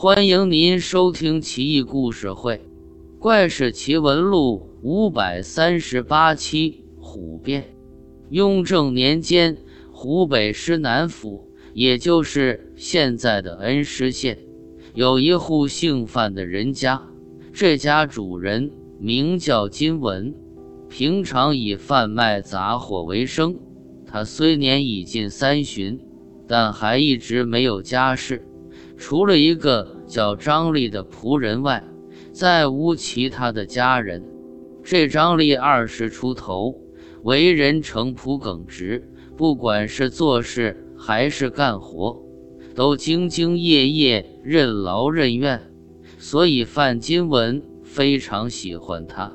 欢迎您收听《奇异故事会·怪事奇闻录》五百三十八期。虎变。雍正年间，湖北施南府，也就是现在的恩施县，有一户姓范的人家。这家主人名叫金文，平常以贩卖杂货为生。他虽年已近三旬，但还一直没有家室。除了一个叫张丽的仆人外，再无其他的家人。这张丽二十出头，为人诚朴耿直，不管是做事还是干活，都兢兢业业、任劳任怨，所以范金文非常喜欢他，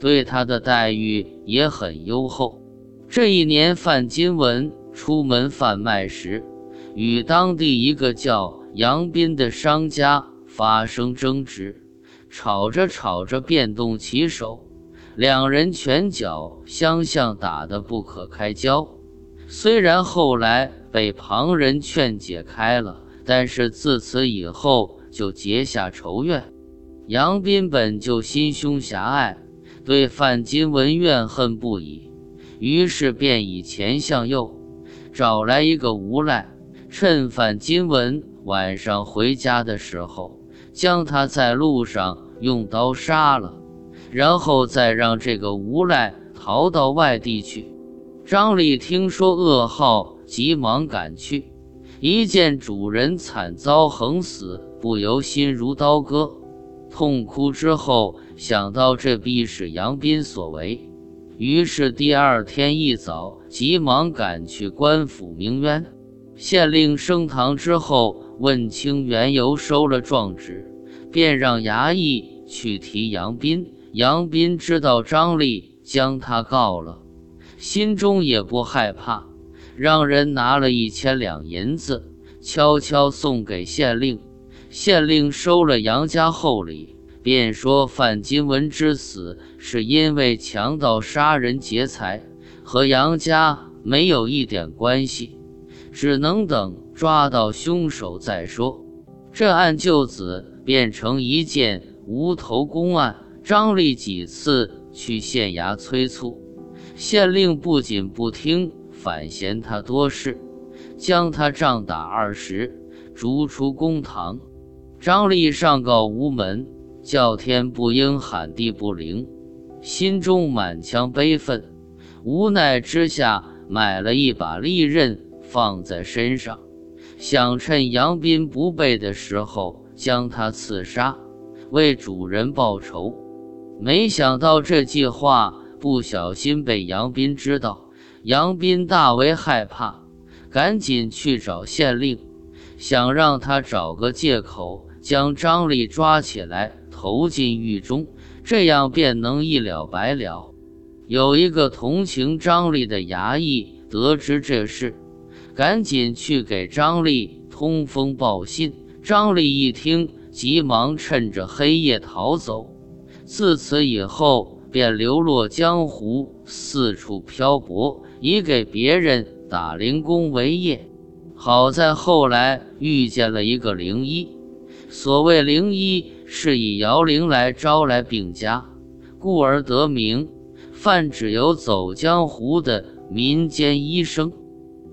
对他的待遇也很优厚。这一年，范金文出门贩卖时，与当地一个叫……杨斌的商家发生争执，吵着吵着便动起手，两人拳脚相向，打得不可开交。虽然后来被旁人劝解开了，但是自此以后就结下仇怨。杨斌本就心胸狭隘，对范金文怨恨不已，于是便以钱向诱，找来一个无赖，趁范金文。晚上回家的时候，将他在路上用刀杀了，然后再让这个无赖逃到外地去。张丽听说噩耗，急忙赶去，一见主人惨遭横死，不由心如刀割，痛哭之后想到这必是杨斌所为，于是第二天一早急忙赶去官府鸣冤。县令升堂之后。问清缘由，收了状纸，便让衙役去提杨斌。杨斌知道张丽将他告了，心中也不害怕，让人拿了一千两银子，悄悄送给县令。县令收了杨家厚礼，便说范金文之死是因为强盗杀人劫财，和杨家没有一点关系，只能等。抓到凶手再说，这案就此变成一件无头公案。张丽几次去县衙催促，县令不仅不听，反嫌他多事，将他杖打二十，逐出公堂。张丽上告无门，叫天不应，喊地不灵，心中满腔悲愤，无奈之下买了一把利刃放在身上。想趁杨斌不备的时候将他刺杀，为主人报仇。没想到这计划不小心被杨斌知道，杨斌大为害怕，赶紧去找县令，想让他找个借口将张丽抓起来投进狱中，这样便能一了百了。有一个同情张丽的衙役得知这事。赶紧去给张丽通风报信。张丽一听，急忙趁着黑夜逃走。自此以后，便流落江湖，四处漂泊，以给别人打零工为业。好在后来遇见了一个灵医。所谓灵医，是以摇铃来招来病家，故而得名，泛指有走江湖的民间医生。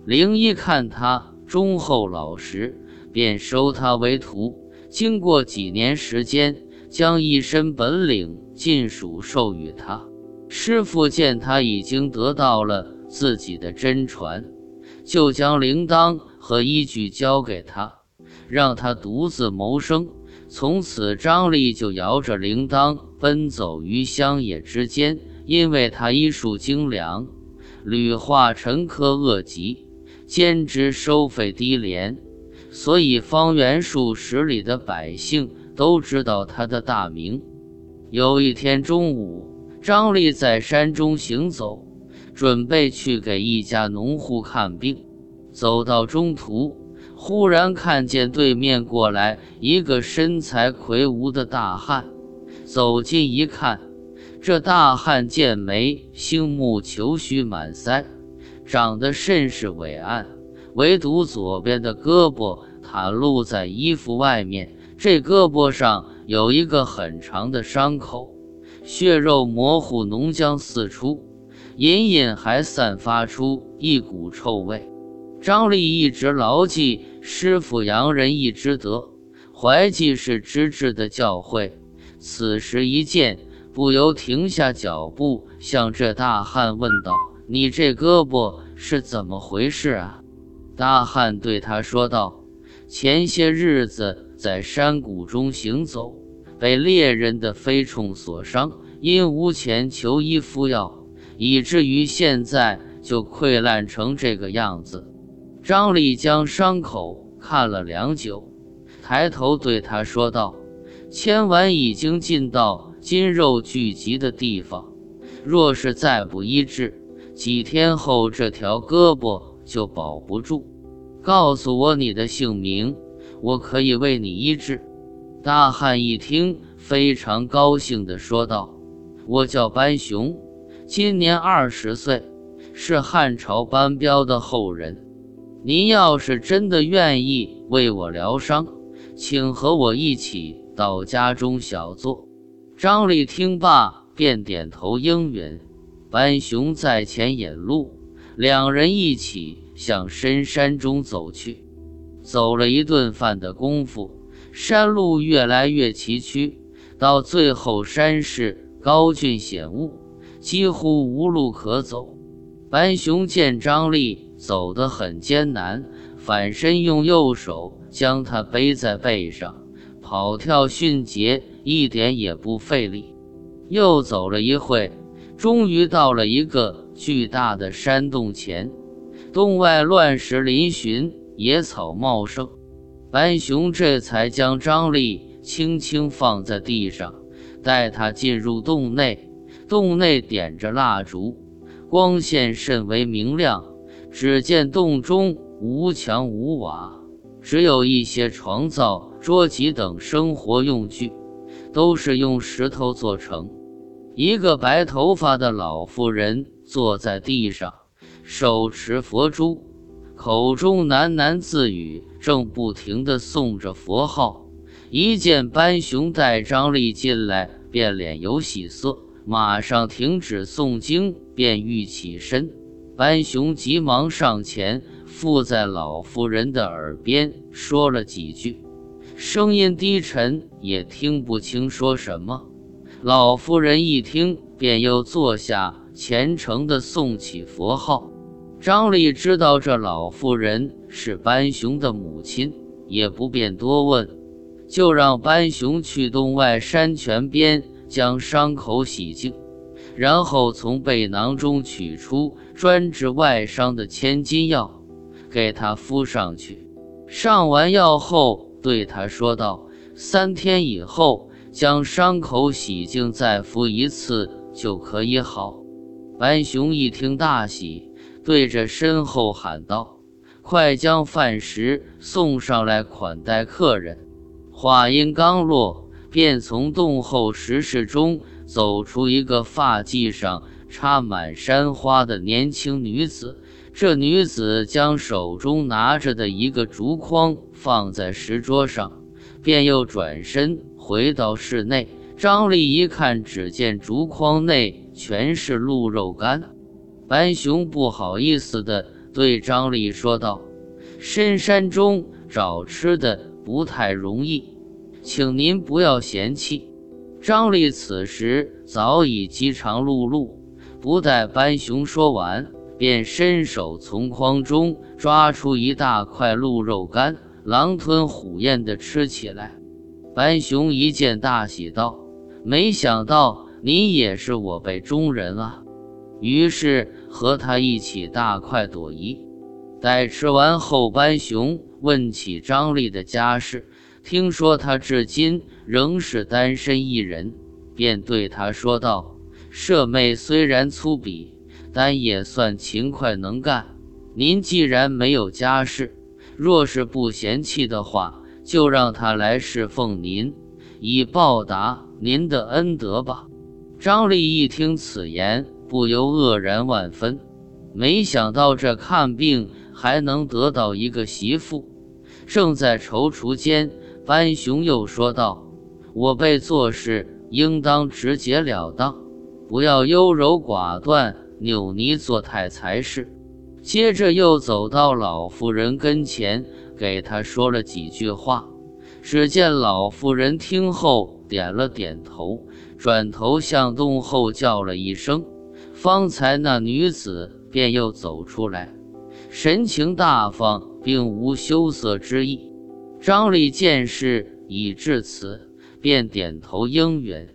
灵医看他忠厚老实，便收他为徒。经过几年时间，将一身本领尽数授予他。师傅见他已经得到了自己的真传，就将铃铛和依据交给他，让他独自谋生。从此，张力就摇着铃铛奔走于乡野之间，因为他医术精良，屡化沉疴恶疾。兼职收费低廉，所以方圆数十里的百姓都知道他的大名。有一天中午，张丽在山中行走，准备去给一家农户看病。走到中途，忽然看见对面过来一个身材魁梧的大汉。走近一看，这大汉剑眉星目，球须满腮。长得甚是伟岸，唯独左边的胳膊袒露在衣服外面，这胳膊上有一个很长的伤口，血肉模糊，脓浆四出，隐隐还散发出一股臭味。张力一直牢记师傅洋人义之德，怀记是知治的教诲。此时一见，不由停下脚步，向这大汉问道：“你这胳膊是怎么回事啊？”大汉对他说道：“前些日子在山谷中行走，被猎人的飞虫所伤，因无钱求医敷药，以至于现在就溃烂成这个样子。”张力将伤口看了良久，抬头对他说道：“千丸已经进到筋肉聚集的地方，若是再不医治，几天后这条胳膊就保不住。告诉我你的姓名，我可以为你医治。”大汉一听，非常高兴地说道：“我叫班雄，今年二十岁，是汉朝班彪的后人。”您要是真的愿意为我疗伤，请和我一起到家中小坐。张力听罢，便点头应允。班雄在前引路，两人一起向深山中走去。走了一顿饭的功夫，山路越来越崎岖，到最后山势高峻险恶，几乎无路可走。班雄见张力。走得很艰难，反身用右手将他背在背上，跑跳迅捷，一点也不费力。又走了一会，终于到了一个巨大的山洞前，洞外乱石嶙峋，野草茂盛。白熊这才将张力轻轻放在地上，带他进入洞内。洞内点着蜡烛，光线甚为明亮。只见洞中无墙无瓦，只有一些床灶、桌几等生活用具，都是用石头做成。一个白头发的老妇人坐在地上，手持佛珠，口中喃喃自语，正不停地诵着佛号。一见班雄带张力进来，便脸有喜色，马上停止诵经，便欲起身。班雄急忙上前，附在老妇人的耳边说了几句，声音低沉，也听不清说什么。老妇人一听，便又坐下，虔诚地诵起佛号。张力知道这老妇人是班雄的母亲，也不便多问，就让班雄去洞外山泉边将伤口洗净。然后从背囊中取出专治外伤的千金药，给他敷上去。上完药后，对他说道：“三天以后将伤口洗净，再敷一次就可以好。”白熊一听大喜，对着身后喊道：“快将饭食送上来款待客人。”话音刚落，便从洞后石室中。走出一个发髻上插满山花的年轻女子，这女子将手中拿着的一个竹筐放在石桌上，便又转身回到室内。张力一看，只见竹筐内全是鹿肉干。白熊不好意思地对张力说道：“深山中找吃的不太容易，请您不要嫌弃。”张丽此时早已饥肠辘辘，不待班雄说完，便伸手从筐中抓出一大块鹿肉干，狼吞虎咽地吃起来。班雄一见，大喜道：“没想到您也是我辈中人啊！”于是和他一起大快朵颐。待吃完后，班雄问起张丽的家事。听说他至今仍是单身一人，便对他说道：“舍妹虽然粗鄙，但也算勤快能干。您既然没有家室，若是不嫌弃的话，就让他来侍奉您，以报答您的恩德吧。”张丽一听此言，不由愕然万分，没想到这看病还能得到一个媳妇，正在踌躇间。班雄又说道：“我辈做事应当直截了当，不要优柔寡断、扭捏作态才是。”接着又走到老妇人跟前，给他说了几句话。只见老妇人听后点了点头，转头向洞后叫了一声，方才那女子便又走出来，神情大方，并无羞涩之意。张力见事已至此，便点头应允。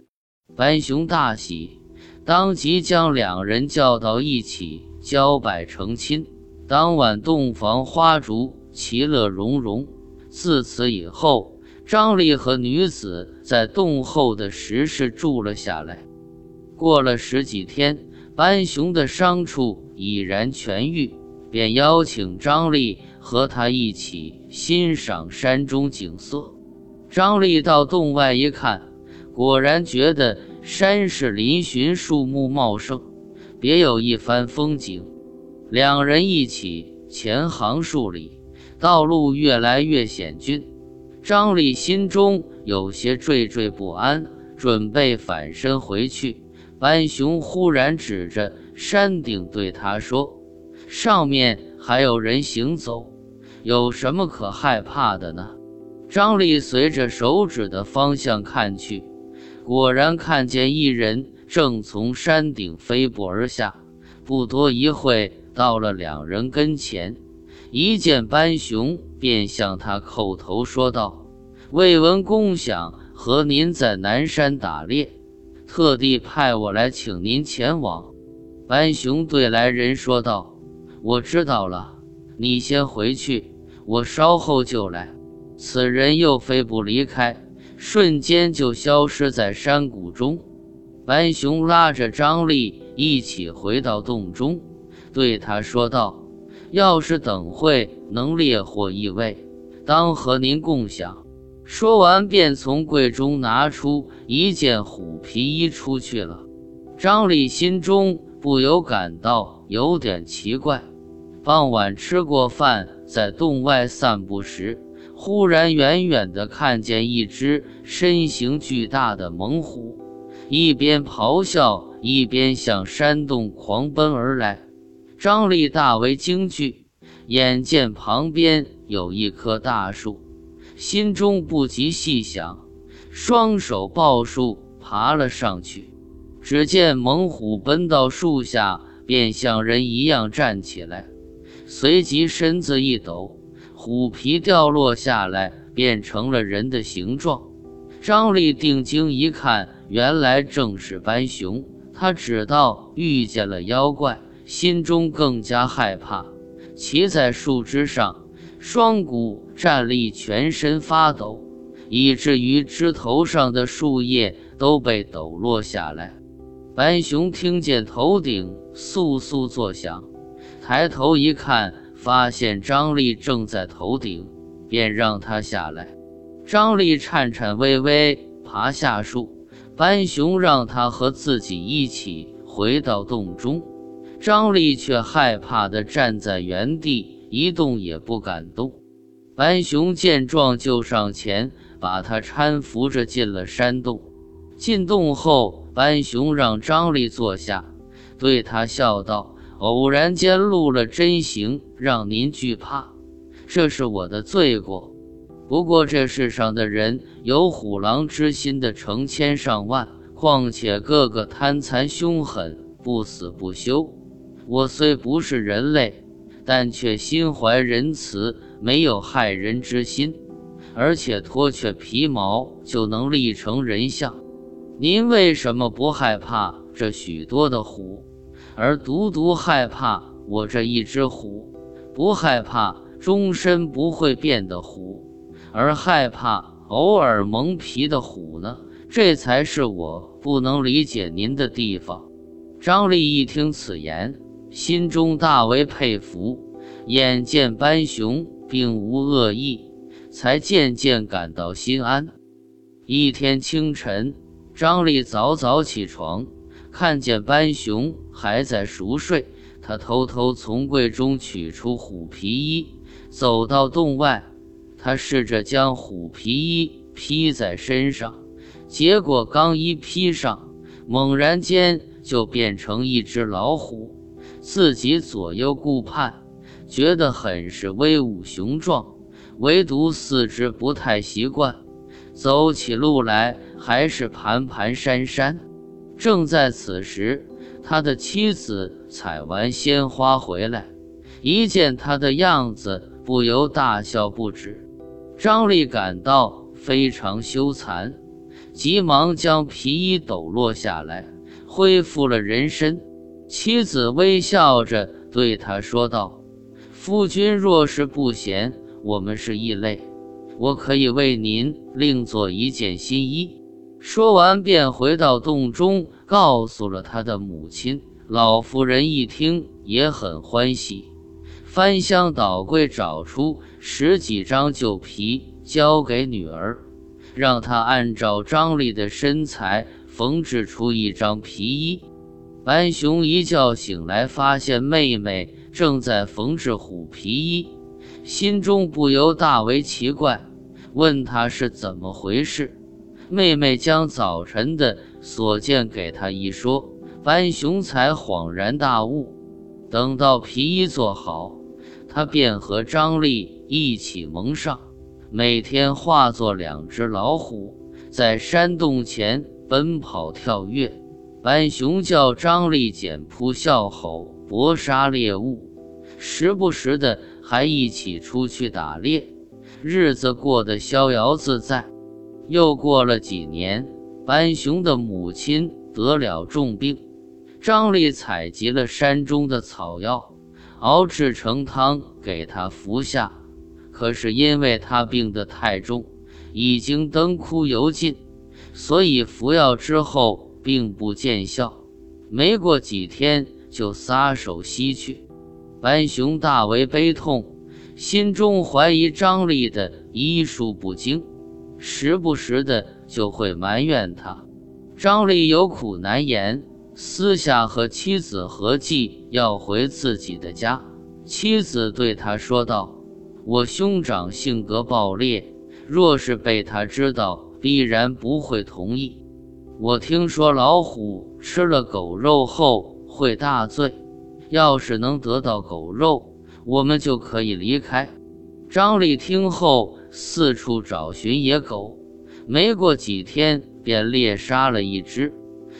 白熊大喜，当即将两人叫到一起。交拜成亲，当晚洞房花烛，其乐融融。自此以后，张丽和女子在洞后的石室住了下来。过了十几天，班雄的伤处已然痊愈，便邀请张丽和他一起欣赏山中景色。张丽到洞外一看，果然觉得山势嶙峋，树木茂盛。别有一番风景，两人一起前行数里，道路越来越险峻。张力心中有些惴惴不安，准备反身回去。班雄忽然指着山顶对他说：“上面还有人行走，有什么可害怕的呢？”张力随着手指的方向看去，果然看见一人。正从山顶飞步而下，不多一会，到了两人跟前，一见班雄，便向他叩头说道：“未闻公想和您在南山打猎，特地派我来请您前往。”班雄对来人说道：“我知道了，你先回去，我稍后就来。”此人又飞步离开，瞬间就消失在山谷中。班雄拉着张力一起回到洞中，对他说道：“要是等会能猎获一位，当和您共享。”说完，便从柜中拿出一件虎皮衣出去了。张力心中不由感到有点奇怪。傍晚吃过饭，在洞外散步时，忽然远远地看见一只身形巨大的猛虎。一边咆哮，一边向山洞狂奔而来。张力大为惊惧，眼见旁边有一棵大树，心中不及细想，双手抱树爬了上去。只见猛虎奔到树下，便像人一样站起来，随即身子一抖，虎皮掉落下来，变成了人的形状。张力定睛一看。原来正是班雄，他知道遇见了妖怪，心中更加害怕。骑在树枝上，双股站立，全身发抖，以至于枝头上的树叶都被抖落下来。班雄听见头顶簌簌作响，抬头一看，发现张力正在头顶，便让他下来。张力颤颤巍巍爬下树。班雄让他和自己一起回到洞中，张力却害怕地站在原地，一动也不敢动。班雄见状，就上前把他搀扶着进了山洞。进洞后，班雄让张力坐下，对他笑道：“偶然间露了真形，让您惧怕，这是我的罪过。”不过这世上的人有虎狼之心的成千上万，况且个个贪残凶狠，不死不休。我虽不是人类，但却心怀仁慈，没有害人之心，而且脱却皮毛就能立成人像。您为什么不害怕这许多的虎，而独独害怕我这一只虎？不害怕终身不会变的虎？而害怕偶尔蒙皮的虎呢？这才是我不能理解您的地方。张力一听此言，心中大为佩服。眼见班雄并无恶意，才渐渐感到心安。一天清晨，张力早早起床，看见班雄还在熟睡，他偷偷从柜中取出虎皮衣，走到洞外。他试着将虎皮衣披在身上，结果刚一披上，猛然间就变成一只老虎，自己左右顾盼，觉得很是威武雄壮，唯独四肢不太习惯，走起路来还是蹒蹒跚跚。正在此时，他的妻子采完鲜花回来，一见他的样子，不由大笑不止。张力感到非常羞惭，急忙将皮衣抖落下来，恢复了人身。妻子微笑着对他说道：“夫君若是不嫌我们是异类，我可以为您另做一件新衣。”说完，便回到洞中，告诉了他的母亲。老妇人一听，也很欢喜。翻箱倒柜找出十几张旧皮，交给女儿，让她按照张丽的身材缝制出一张皮衣。白熊一觉醒来，发现妹妹正在缝制虎皮衣，心中不由大为奇怪，问她是怎么回事。妹妹将早晨的所见给他一说，白熊才恍然大悟。等到皮衣做好。他便和张丽一起蒙上，每天化作两只老虎，在山洞前奔跑跳跃。白熊叫张立剪扑笑吼，搏杀猎物，时不时的还一起出去打猎，日子过得逍遥自在。又过了几年，白熊的母亲得了重病，张立采集了山中的草药。熬制成汤给他服下，可是因为他病得太重，已经灯枯油尽，所以服药之后并不见效。没过几天就撒手西去。班雄大为悲痛，心中怀疑张力的医术不精，时不时的就会埋怨他。张丽有苦难言。私下和妻子合计要回自己的家，妻子对他说道：“我兄长性格暴烈，若是被他知道，必然不会同意。我听说老虎吃了狗肉后会大醉，要是能得到狗肉，我们就可以离开。”张力听后四处找寻野狗，没过几天便猎杀了一只。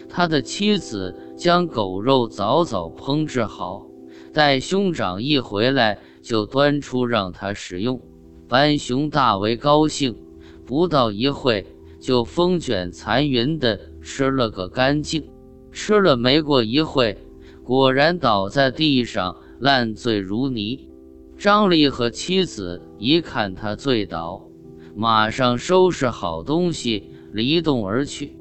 他的妻子将狗肉早早烹制好，待兄长一回来就端出让他食用。班雄大为高兴，不到一会就风卷残云的吃了个干净。吃了没过一会，果然倒在地上烂醉如泥。张丽和妻子一看他醉倒，马上收拾好东西离洞而去。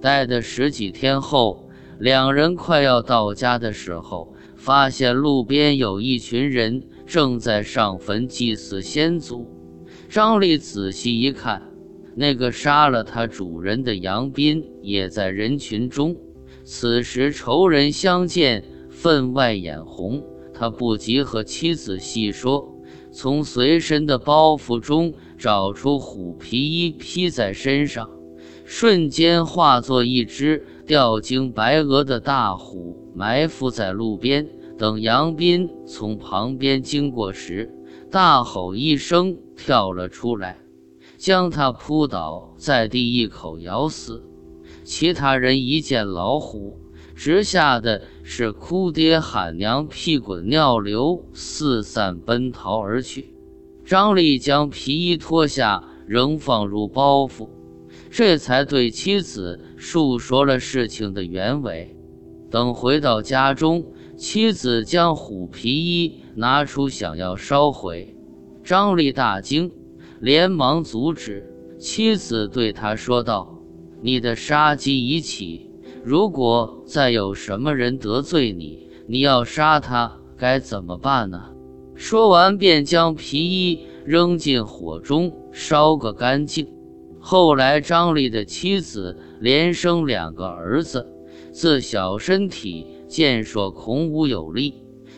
待的十几天后，两人快要到家的时候，发现路边有一群人正在上坟祭祀先祖。张丽仔细一看，那个杀了他主人的杨斌也在人群中。此时仇人相见，分外眼红。他不及和妻子细说，从随身的包袱中找出虎皮衣披在身上。瞬间化作一只吊睛白额的大虎，埋伏在路边。等杨斌从旁边经过时，大吼一声，跳了出来，将他扑倒在地，一口咬死。其他人一见老虎，直吓得是哭爹喊娘、屁滚尿流，四散奔逃而去。张力将皮衣脱下，仍放入包袱。这才对妻子述说了事情的原委。等回到家中，妻子将虎皮衣拿出，想要烧毁。张力大惊，连忙阻止。妻子对他说道：“你的杀机已起，如果再有什么人得罪你，你要杀他，该怎么办呢？”说完，便将皮衣扔进火中，烧个干净。后来，张力的妻子连生两个儿子，自小身体健硕，孔武有力。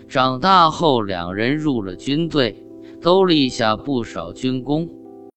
长大后，两人入了军队，都立下不少军功。